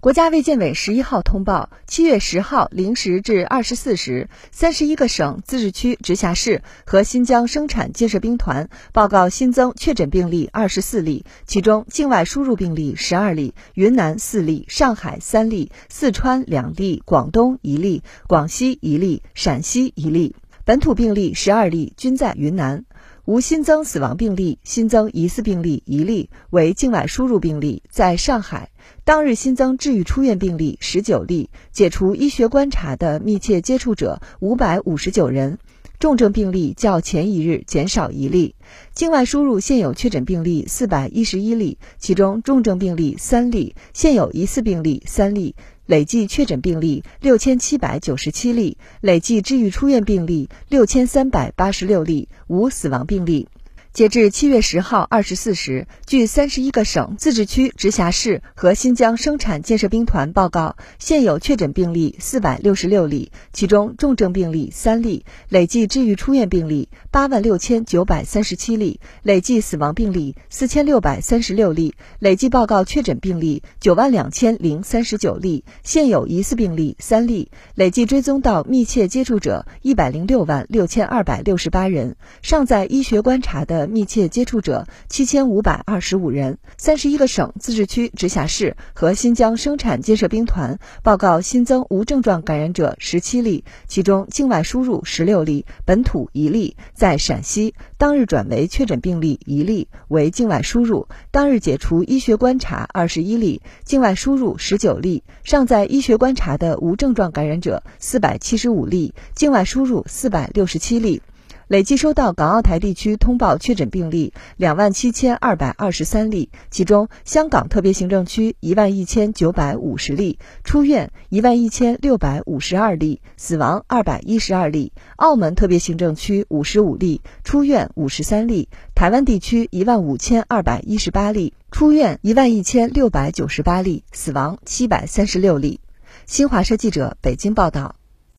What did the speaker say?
国家卫健委十一号通报，七月十号零时至二十四时，三十一个省、自治区、直辖市和新疆生产建设兵团报告新增确诊病例二十四例，其中境外输入病例十二例，云南四例，上海三例，四川两例，广东一例，广西一例，陕西一例。本土病例十二例，均在云南，无新增死亡病例，新增疑似病例一例，为境外输入病例，在上海。当日新增治愈出院病例十九例，解除医学观察的密切接触者五百五十九人，重症病例较前一日减少一例。境外输入现有确诊病例四百一十一例，其中重症病例三例，现有疑似病例三例，累计确诊病例六千七百九十七例，累计治愈出院病例六千三百八十六例，无死亡病例。截至七月十号二十四时，据三十一个省、自治区、直辖市和新疆生产建设兵团报告，现有确诊病例四百六十六例，其中重症病例三例，累计治愈出院病例八万六千九百三十七例，累计死亡病例四千六百三十六例，累计报告确诊病例九万两千零三十九例，现有疑似病例三例，累计追踪到密切接触者一百零六万六千二百六十八人，尚在医学观察的。密切接触者七千五百二十五人，三十一个省、自治区、直辖市和新疆生产建设兵团报告新增无症状感染者十七例，其中境外输入十六例，本土一例，在陕西，当日转为确诊病例一例，为境外输入，当日解除医学观察二十一例，境外输入十九例，尚在医学观察的无症状感染者四百七十五例，境外输入四百六十七例。累计收到港澳台地区通报确诊病例两万七千二百二十三例，其中香港特别行政区一万一千九百五十例，出院一万一千六百五十二例，死亡二百一十二例；澳门特别行政区五十五例，出院五十三例；台湾地区一万五千二百一十八例，出院一万一千六百九十八例，死亡七百三十六例。新华社记者北京报道。